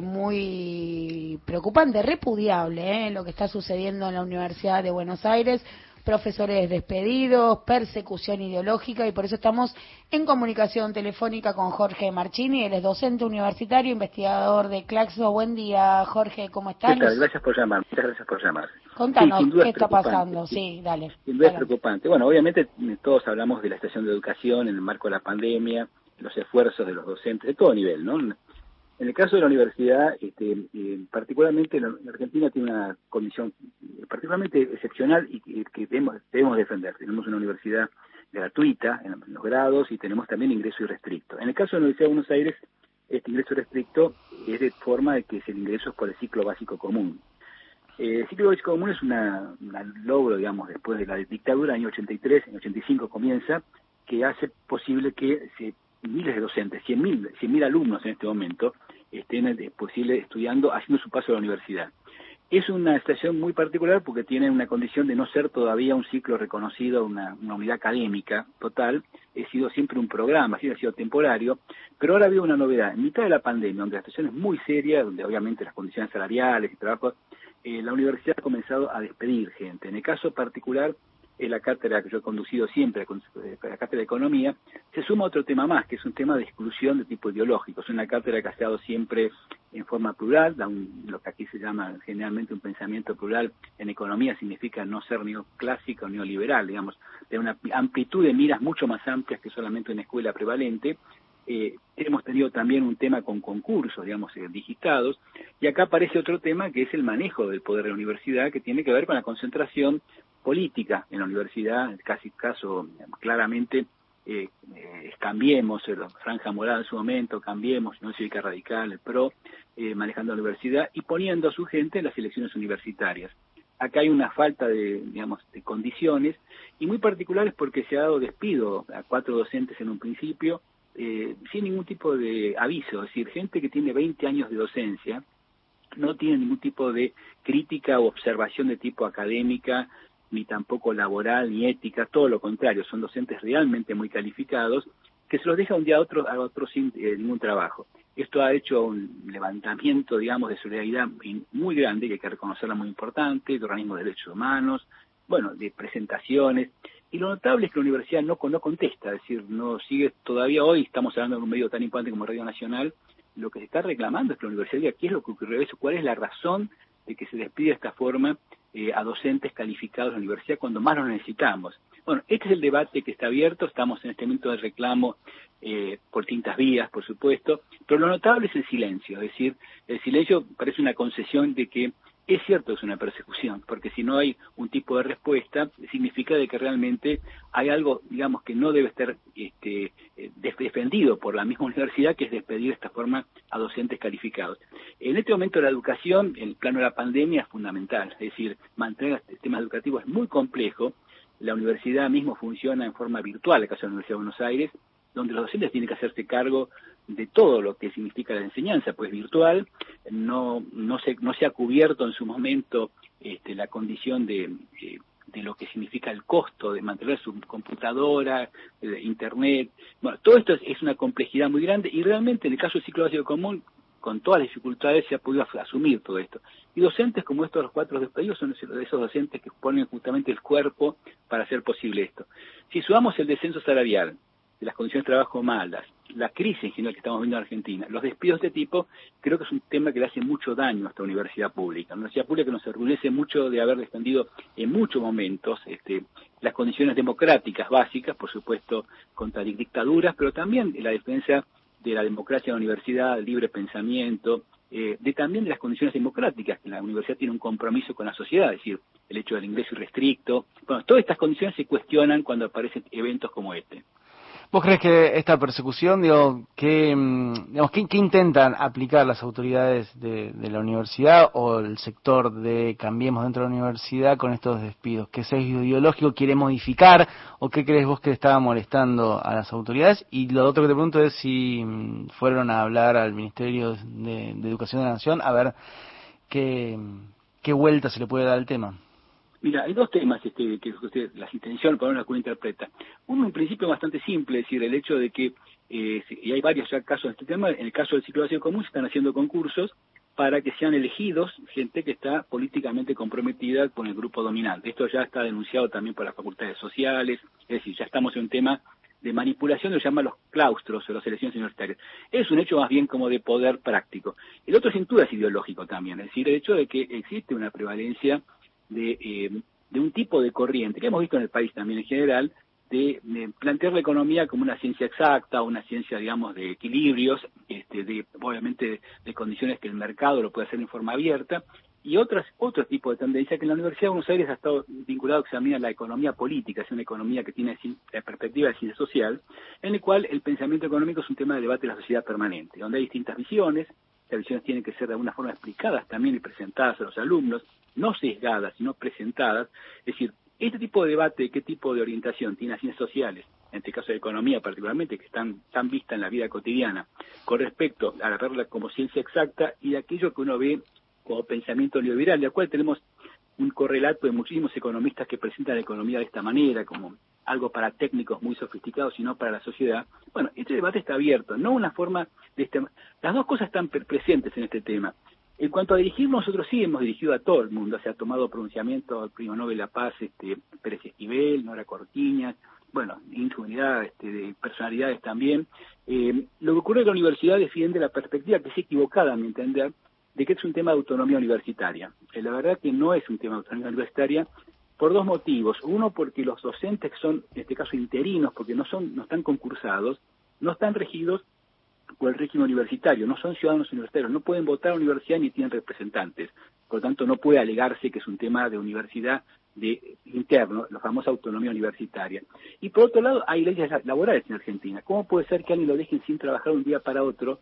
muy preocupante, repudiable, ¿eh? lo que está sucediendo en la Universidad de Buenos Aires, profesores despedidos, persecución ideológica y por eso estamos en comunicación telefónica con Jorge Marchini, él es docente universitario, investigador de Claxo. Buen día, Jorge, ¿cómo estás? Gracias por llamar, muchas gracias por llamar. Contanos, ¿qué está pasando? Sí, dale. Sin duda es preocupante. Bueno, obviamente todos hablamos de la estación de educación en el marco de la pandemia, los esfuerzos de los docentes de todo nivel, ¿no? En el caso de la universidad, este, eh, particularmente la, Argentina tiene una condición particularmente excepcional y que, debemos, defender. Tenemos una universidad gratuita en los grados y tenemos también ingreso irrestricto. En el caso de la Universidad de Buenos Aires, este ingreso restricto es de forma de que es el ingreso por el ciclo básico común. Eh, el ciclo básico común es un logro, digamos, después de la dictadura, año 83, en 85 comienza, que hace posible que se miles de docentes, 100.000 100 alumnos en este momento, estén es posible estudiando, haciendo su paso a la universidad. Es una estación muy particular porque tiene una condición de no ser todavía un ciclo reconocido, una, unidad académica total, ha sido siempre un programa, ha sido temporario, pero ahora ha una novedad. En mitad de la pandemia, donde la estación es muy seria, donde obviamente las condiciones salariales y trabajos, eh, la universidad ha comenzado a despedir gente. En el caso particular, es la cátedra que yo he conducido siempre, eh, la cátedra de Economía, se suma otro tema más, que es un tema de exclusión de tipo ideológico. Es una cátedra que ha estado siempre en forma plural, da lo que aquí se llama generalmente un pensamiento plural en economía significa no ser neoclásico o neoliberal, digamos, de una amplitud de miras mucho más amplias que solamente una escuela prevalente. Eh, hemos tenido también un tema con concursos, digamos, eh, digitados, y acá aparece otro tema que es el manejo del poder de la universidad, que tiene que ver con la concentración política en la universidad, casi caso claramente eh, eh, cambiemos, la franja moral en su momento, cambiemos, no cívica radical, el PRO, eh, manejando la universidad y poniendo a su gente en las elecciones universitarias. Acá hay una falta de, digamos, de condiciones y muy particulares porque se ha dado despido a cuatro docentes en un principio eh, sin ningún tipo de aviso, es decir, gente que tiene 20 años de docencia no tiene ningún tipo de crítica o observación de tipo académica ni tampoco laboral, ni ética, todo lo contrario, son docentes realmente muy calificados, que se los deja un día a otro, a otro sin eh, ningún trabajo. Esto ha hecho un levantamiento, digamos, de solidaridad muy grande, que hay que reconocerla muy importante, de organismos de derechos humanos, bueno, de presentaciones, y lo notable es que la universidad no, no contesta, es decir, no sigue todavía hoy, estamos hablando de un medio tan importante como Radio Nacional, lo que se está reclamando es que la universidad diga qué es lo que ocurrió, cuál es la razón de que se despide de esta forma eh, a docentes calificados en la universidad cuando más lo necesitamos. Bueno, este es el debate que está abierto, estamos en este momento de reclamo eh, por distintas vías, por supuesto, pero lo notable es el silencio, es decir, el silencio parece una concesión de que es cierto que es una persecución, porque si no hay un tipo de respuesta, significa de que realmente hay algo, digamos, que no debe estar este, eh, defendido por la misma universidad, que es despedir de esta forma a docentes calificados. En este momento la educación, en el plano de la pandemia, es fundamental, es decir, mantener el sistema educativo es muy complejo, la universidad mismo funciona en forma virtual, el caso de la Universidad de Buenos Aires, donde los docentes tienen que hacerse cargo de todo lo que significa la enseñanza, pues virtual, no, no, se, no se ha cubierto en su momento este, la condición de, eh, de, lo que significa el costo de mantener su computadora, eh, internet, bueno, todo esto es, una complejidad muy grande y realmente en el caso del ciclo básico común, con todas las dificultades se ha podido asumir todo esto. Y docentes como estos, los cuatro despedidos, son esos docentes que ponen justamente el cuerpo para hacer posible esto. Si sumamos el descenso salarial, las condiciones de trabajo malas, la crisis en general que estamos viendo en Argentina, los despidos de este tipo, creo que es un tema que le hace mucho daño a esta universidad pública. Una universidad pública que nos orgullece mucho de haber defendido en muchos momentos este, las condiciones democráticas básicas, por supuesto, contra dictaduras, pero también la defensa de la democracia en la universidad, libre pensamiento, eh, de también de las condiciones democráticas, que la universidad tiene un compromiso con la sociedad, es decir, el hecho del ingreso irrestricto. Bueno, todas estas condiciones se cuestionan cuando aparecen eventos como este. ¿Vos crees que esta persecución, digo, que, mm, digamos, ¿qué, intentan aplicar las autoridades de, la universidad o el sector de Cambiemos dentro de la universidad con estos despidos? ¿Qué sesgo ideológico quiere modificar o qué crees vos que estaba molestando a las autoridades? Y lo otro que te pregunto es si mm, fueron a hablar al Ministerio de, Educación de la Nación a ver qué, qué vuelta se le puede dar al tema. Mira, hay dos temas este, que usted, las intenciones, para una que interpreta. Uno, en principio, bastante simple, es decir, el hecho de que eh, y hay varios ya casos de este tema, en el caso del ciclo básico común se están haciendo concursos para que sean elegidos gente que está políticamente comprometida con el grupo dominante. Esto ya está denunciado también por las facultades sociales, es decir, ya estamos en un tema de manipulación, lo llaman los claustros o las elecciones universitarias. Es un hecho más bien como de poder práctico. El otro sin duda es ideológico también, es decir, el hecho de que existe una prevalencia de, eh, de un tipo de corriente, que hemos visto en el país también en general, de, plantear la economía como una ciencia exacta, una ciencia, digamos, de equilibrios, este, de obviamente de, condiciones que el mercado lo puede hacer en forma abierta, y otras, otro tipo de tendencia que en la Universidad de Buenos Aires ha estado vinculado llama la economía política, es una economía que tiene la perspectiva de ciencia social, en el cual el pensamiento económico es un tema de debate de la sociedad permanente, donde hay distintas visiones, las visiones tienen que ser de alguna forma explicadas también y presentadas a los alumnos, no sesgadas, sino presentadas, es decir, este tipo de debate, qué tipo de orientación tiene las ciencias sociales, en este caso de economía particularmente, que están tan vistas en la vida cotidiana, con respecto a la verla como ciencia exacta y de aquello que uno ve como pensamiento neoliberal, de cual tenemos un correlato de muchísimos economistas que presentan la economía de esta manera, como algo para técnicos muy sofisticados, sino para la sociedad. Bueno, este debate está abierto, no una forma de este... Las dos cosas están presentes en este tema. En cuanto a dirigir, nosotros sí hemos dirigido a todo el mundo, se ha tomado pronunciamiento al Primo Nobel la Paz, este, Pérez Esquivel, Nora Cortiñas, bueno, infinidad este, de personalidades también. Eh, lo que ocurre es que la universidad defiende la perspectiva, que es equivocada a mi entender, de que es un tema de autonomía universitaria. Eh, la verdad que no es un tema de autonomía universitaria por dos motivos. Uno, porque los docentes son, en este caso, interinos, porque no, son, no están concursados, no están regidos o el régimen universitario, no son ciudadanos universitarios, no pueden votar a la universidad ni tienen representantes. Por lo tanto, no puede alegarse que es un tema de universidad de interno, la famosa autonomía universitaria. Y por otro lado, hay leyes laborales en Argentina. ¿Cómo puede ser que alguien lo dejen sin trabajar un día para otro,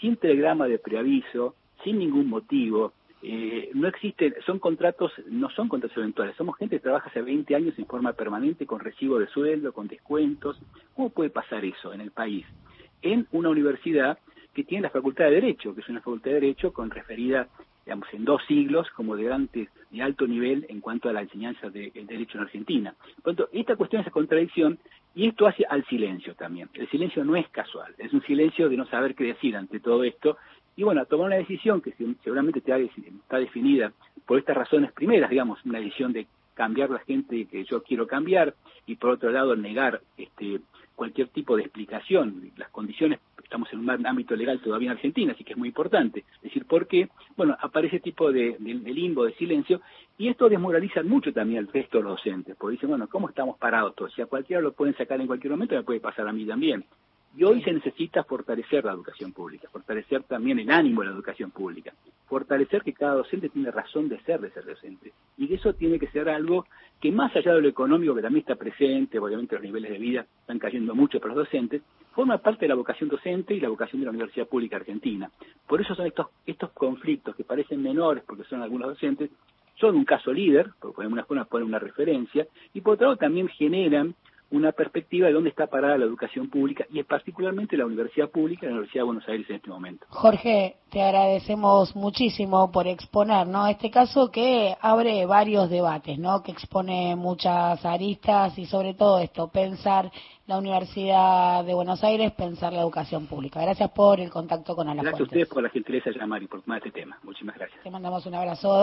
sin telegrama de preaviso, sin ningún motivo? Eh, no existen, son contratos, no son contratos eventuales, somos gente que trabaja hace 20 años en forma permanente, con recibo de sueldo, con descuentos. ¿Cómo puede pasar eso en el país? En una universidad que tiene la Facultad de Derecho, que es una Facultad de Derecho con referida, digamos, en dos siglos como de, de alto nivel en cuanto a la enseñanza del derecho en Argentina. Por tanto, esta cuestión es contradicción y esto hace al silencio también. El silencio no es casual, es un silencio de no saber qué decir ante todo esto. Y bueno, tomar una decisión que seguramente está definida por estas razones primeras, digamos, una decisión de cambiar la gente que yo quiero cambiar y por otro lado negar este cualquier tipo de explicación. Las condiciones, estamos en un ámbito legal todavía en Argentina, así que es muy importante. decir, ¿por qué? Bueno, aparece tipo de, limbo, de silencio, y esto desmoraliza mucho también al resto de los docentes, porque dicen, bueno, ¿cómo estamos parados todos? Si a cualquiera lo pueden sacar en cualquier momento, me puede pasar a mí también. Y hoy se necesita fortalecer la educación pública, fortalecer también el ánimo de la educación pública, fortalecer que cada docente tiene razón de ser de ser docente. Y que eso tiene que ser algo que más allá de lo económico, que también está presente, obviamente los niveles de vida están cayendo mucho para los docentes, forma parte de la vocación docente y la vocación de la Universidad Pública Argentina. Por eso son estos, estos conflictos que parecen menores porque son algunos docentes, son un caso líder, porque de alguna forma ponen una referencia, y por otro lado también generan una perspectiva de dónde está parada la educación pública y es particularmente la universidad pública, la Universidad de Buenos Aires en este momento. Jorge, te agradecemos muchísimo por exponer, ¿no? Este caso que abre varios debates, ¿no? Que expone muchas aristas y sobre todo esto, pensar la Universidad de Buenos Aires, pensar la educación pública. Gracias por el contacto con Alafuentes. Gracias a ustedes por la gentileza de llamar y por tomar este tema. Muchísimas gracias. Te mandamos un abrazo.